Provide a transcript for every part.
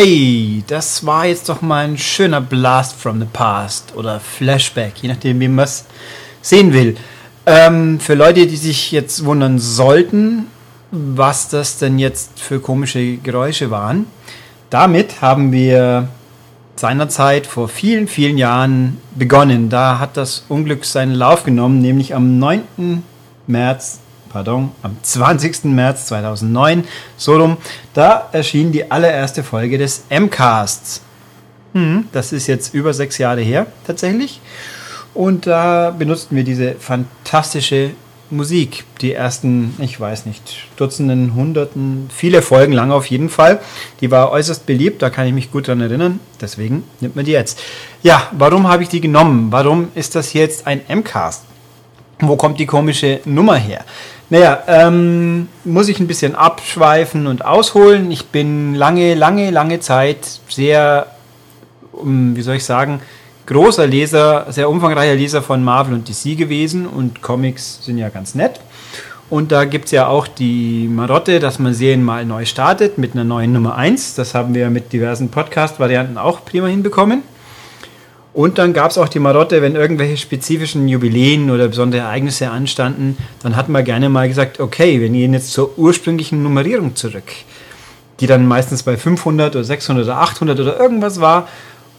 Hey, das war jetzt doch mal ein schöner Blast from the Past oder Flashback, je nachdem, wie man es sehen will. Ähm, für Leute, die sich jetzt wundern sollten, was das denn jetzt für komische Geräusche waren, damit haben wir seinerzeit vor vielen, vielen Jahren begonnen. Da hat das Unglück seinen Lauf genommen, nämlich am 9. März, pardon, am 20. März 2009, so rum, da erschien die allererste Folge des M-Casts. Hm, das ist jetzt über sechs Jahre her, tatsächlich. Und da benutzten wir diese fantastische Musik. Die ersten, ich weiß nicht, Dutzenden, Hunderten, viele Folgen lang auf jeden Fall. Die war äußerst beliebt, da kann ich mich gut dran erinnern. Deswegen nimmt man die jetzt. Ja, warum habe ich die genommen? Warum ist das jetzt ein M-Cast? Wo kommt die komische Nummer her? Naja, ähm, muss ich ein bisschen abschweifen und ausholen. Ich bin lange, lange, lange Zeit sehr, wie soll ich sagen, großer Leser, sehr umfangreicher Leser von Marvel und DC gewesen und Comics sind ja ganz nett. Und da gibt es ja auch die Marotte, dass man Serien mal neu startet mit einer neuen Nummer 1. Das haben wir mit diversen Podcast-Varianten auch prima hinbekommen. Und dann gab es auch die Marotte, wenn irgendwelche spezifischen Jubiläen oder besondere Ereignisse anstanden, dann hat man gerne mal gesagt, okay, wir gehen jetzt zur ursprünglichen Nummerierung zurück, die dann meistens bei 500 oder 600 oder 800 oder irgendwas war.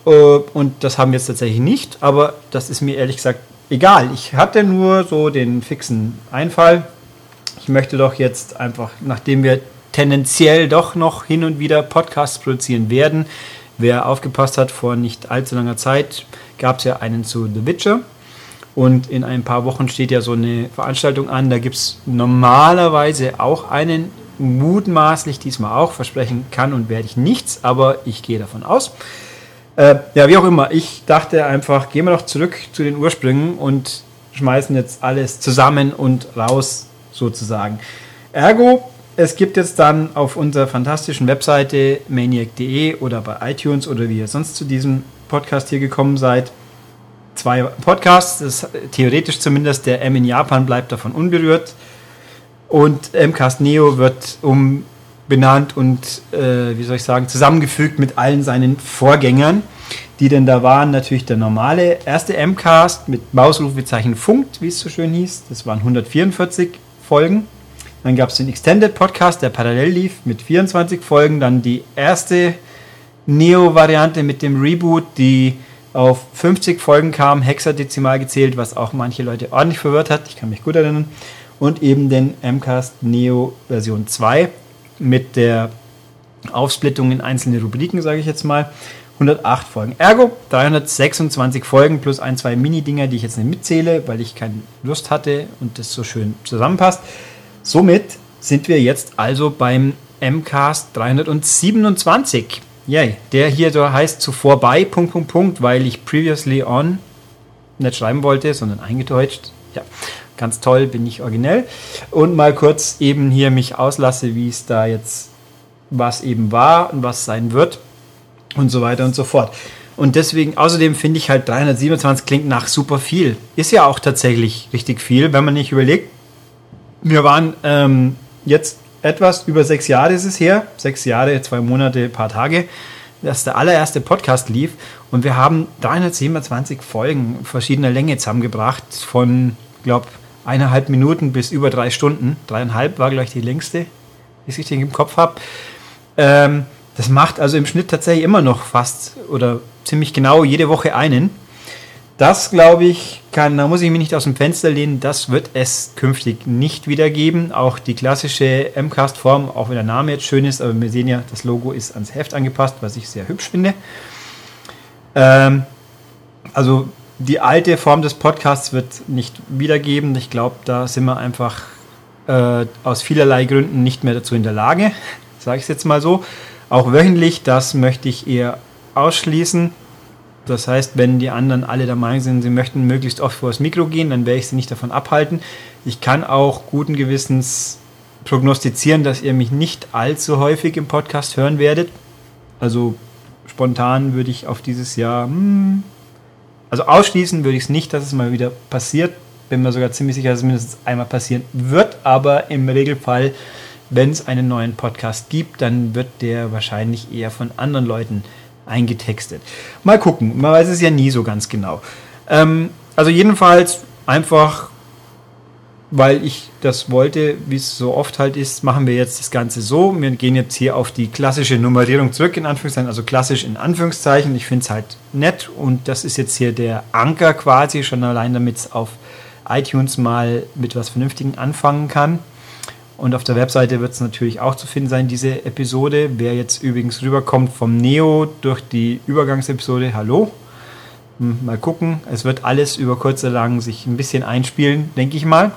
Äh, und das haben wir jetzt tatsächlich nicht, aber das ist mir ehrlich gesagt egal. Ich hatte nur so den fixen Einfall. Ich möchte doch jetzt einfach, nachdem wir tendenziell doch noch hin und wieder Podcasts produzieren werden, wer aufgepasst hat, vor nicht allzu langer Zeit gab es ja einen zu The Witcher. Und in ein paar Wochen steht ja so eine Veranstaltung an. Da gibt es normalerweise auch einen, mutmaßlich diesmal auch. Versprechen kann und werde ich nichts, aber ich gehe davon aus. Äh, ja, wie auch immer. Ich dachte einfach, gehen wir doch zurück zu den Ursprüngen und schmeißen jetzt alles zusammen und raus, sozusagen. Ergo, es gibt jetzt dann auf unserer fantastischen Webseite maniac.de oder bei iTunes oder wie ihr sonst zu diesem Podcast hier gekommen seid, zwei Podcasts. Das theoretisch zumindest der M in Japan bleibt davon unberührt. Und MCAST Neo wird um benannt und, äh, wie soll ich sagen, zusammengefügt mit allen seinen Vorgängern, die denn da waren. Natürlich der normale erste M-Cast mit Mausrufezeichen Funkt, wie es so schön hieß. Das waren 144 Folgen. Dann gab es den Extended Podcast, der parallel lief mit 24 Folgen. Dann die erste Neo-Variante mit dem Reboot, die auf 50 Folgen kam, hexadezimal gezählt, was auch manche Leute ordentlich verwirrt hat. Ich kann mich gut erinnern. Und eben den MCAST Neo Version 2 mit der Aufsplittung in einzelne Rubriken, sage ich jetzt mal. 108 Folgen. Ergo 326 Folgen plus ein, zwei Mini-Dinger, die ich jetzt nicht mitzähle, weil ich keine Lust hatte und das so schön zusammenpasst. Somit sind wir jetzt also beim MCAST 327. Yay. Der hier so heißt zuvor bei, Punkt, Punkt, Punkt, weil ich previously on nicht schreiben wollte, sondern eingedeutscht. Ja, ganz toll, bin ich originell. Und mal kurz eben hier mich auslasse, wie es da jetzt, was eben war und was sein wird und so weiter und so fort. Und deswegen, außerdem finde ich halt 327 klingt nach super viel. Ist ja auch tatsächlich richtig viel, wenn man nicht überlegt. Wir waren ähm, jetzt etwas über sechs Jahre ist es her, sechs Jahre, zwei Monate, paar Tage, dass der allererste Podcast lief und wir haben 327 Folgen verschiedener Länge zusammengebracht von, glaube eineinhalb Minuten bis über drei Stunden. Dreieinhalb war, glaube ich, die längste, wie ich den im Kopf habe. Ähm, das macht also im Schnitt tatsächlich immer noch fast oder ziemlich genau jede Woche einen. Das glaube ich, kann, da muss ich mich nicht aus dem Fenster lehnen, das wird es künftig nicht wieder geben. Auch die klassische MCAST-Form, auch wenn der Name jetzt schön ist, aber wir sehen ja, das Logo ist ans Heft angepasst, was ich sehr hübsch finde. Ähm, also die alte Form des Podcasts wird nicht wiedergeben. Ich glaube, da sind wir einfach äh, aus vielerlei Gründen nicht mehr dazu in der Lage, sage ich es jetzt mal so. Auch wöchentlich, das möchte ich eher ausschließen. Das heißt, wenn die anderen alle der Meinung sind, sie möchten möglichst oft vor das Mikro gehen, dann werde ich sie nicht davon abhalten. Ich kann auch guten Gewissens prognostizieren, dass ihr mich nicht allzu häufig im Podcast hören werdet. Also spontan würde ich auf dieses Jahr, hm, also ausschließen würde ich es nicht, dass es mal wieder passiert. Bin mir sogar ziemlich sicher, dass es mindestens einmal passieren wird, aber im Regelfall wenn es einen neuen Podcast gibt, dann wird der wahrscheinlich eher von anderen Leuten eingetextet. Mal gucken, man weiß es ja nie so ganz genau. Ähm, also jedenfalls einfach, weil ich das wollte, wie es so oft halt ist, machen wir jetzt das Ganze so. Wir gehen jetzt hier auf die klassische Nummerierung zurück, in Anführungszeichen, also klassisch in Anführungszeichen. Ich finde es halt nett und das ist jetzt hier der Anker quasi, schon allein damit es auf iTunes mal mit was Vernünftigen anfangen kann. Und auf der Webseite wird es natürlich auch zu finden sein, diese Episode. Wer jetzt übrigens rüberkommt vom Neo durch die Übergangsepisode, hallo. Hm, mal gucken. Es wird alles über kurz oder lang sich ein bisschen einspielen, denke ich mal.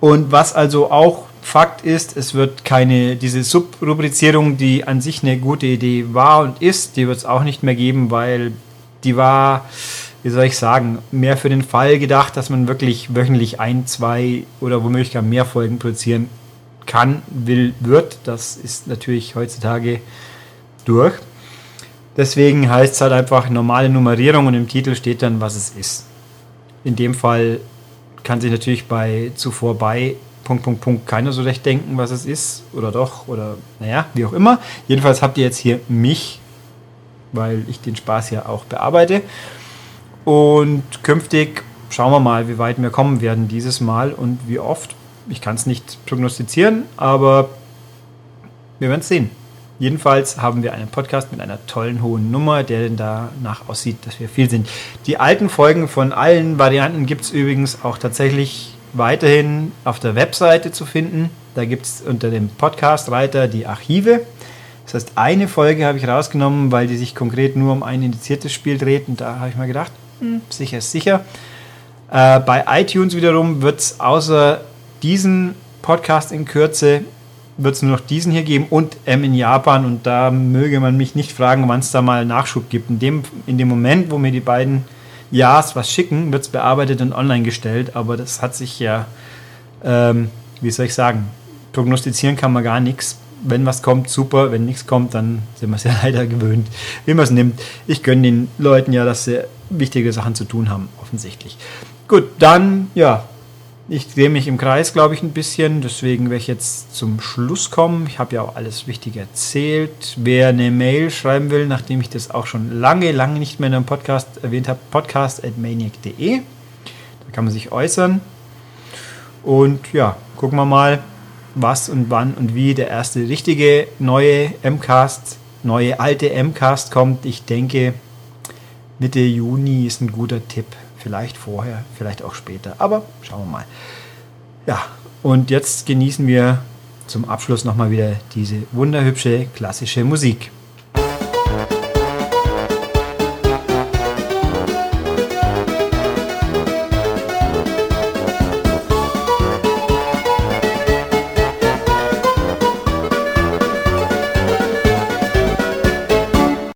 Und was also auch Fakt ist, es wird keine, diese Subrubrizierung, die an sich eine gute Idee war und ist, die wird es auch nicht mehr geben, weil die war wie soll ich sagen, mehr für den Fall gedacht, dass man wirklich wöchentlich ein, zwei oder womöglich gar mehr Folgen produzieren kann, will, wird. Das ist natürlich heutzutage durch. Deswegen heißt es halt einfach normale Nummerierung und im Titel steht dann, was es ist. In dem Fall kann sich natürlich bei zuvor bei Punkt, Punkt, Punkt keiner so recht denken, was es ist oder doch oder naja, wie auch immer. Jedenfalls habt ihr jetzt hier mich, weil ich den Spaß ja auch bearbeite. Und künftig schauen wir mal, wie weit wir kommen werden dieses Mal und wie oft. Ich kann es nicht prognostizieren, aber wir werden es sehen. Jedenfalls haben wir einen Podcast mit einer tollen hohen Nummer, der denn danach aussieht, dass wir viel sind. Die alten Folgen von allen Varianten gibt es übrigens auch tatsächlich weiterhin auf der Webseite zu finden. Da gibt es unter dem Podcast-Reiter die Archive. Das heißt, eine Folge habe ich rausgenommen, weil die sich konkret nur um ein indiziertes Spiel dreht. Und da habe ich mir gedacht, sicher ist sicher. Äh, bei iTunes wiederum wird es außer diesen Podcast in Kürze wird es nur noch diesen hier geben und M in Japan und da möge man mich nicht fragen, wann es da mal Nachschub gibt. In dem, in dem Moment, wo mir die beiden Ja's was schicken, wird es bearbeitet und online gestellt, aber das hat sich ja, ähm, wie soll ich sagen, prognostizieren kann man gar nichts. Wenn was kommt, super, wenn nichts kommt, dann sind wir es ja leider gewöhnt, wie man es nimmt. Ich gönne den Leuten ja, dass sie wichtige Sachen zu tun haben, offensichtlich. Gut, dann, ja, ich drehe mich im Kreis, glaube ich, ein bisschen. Deswegen werde ich jetzt zum Schluss kommen. Ich habe ja auch alles Wichtige erzählt. Wer eine Mail schreiben will, nachdem ich das auch schon lange, lange nicht mehr in einem Podcast erwähnt habe, podcast.maniac.de. Da kann man sich äußern. Und ja, gucken wir mal, was und wann und wie der erste richtige neue MCAST, neue alte MCAST kommt. Ich denke, Mitte Juni ist ein guter Tipp. Vielleicht vorher, vielleicht auch später. Aber schauen wir mal. Ja, und jetzt genießen wir zum Abschluss nochmal wieder diese wunderhübsche klassische Musik.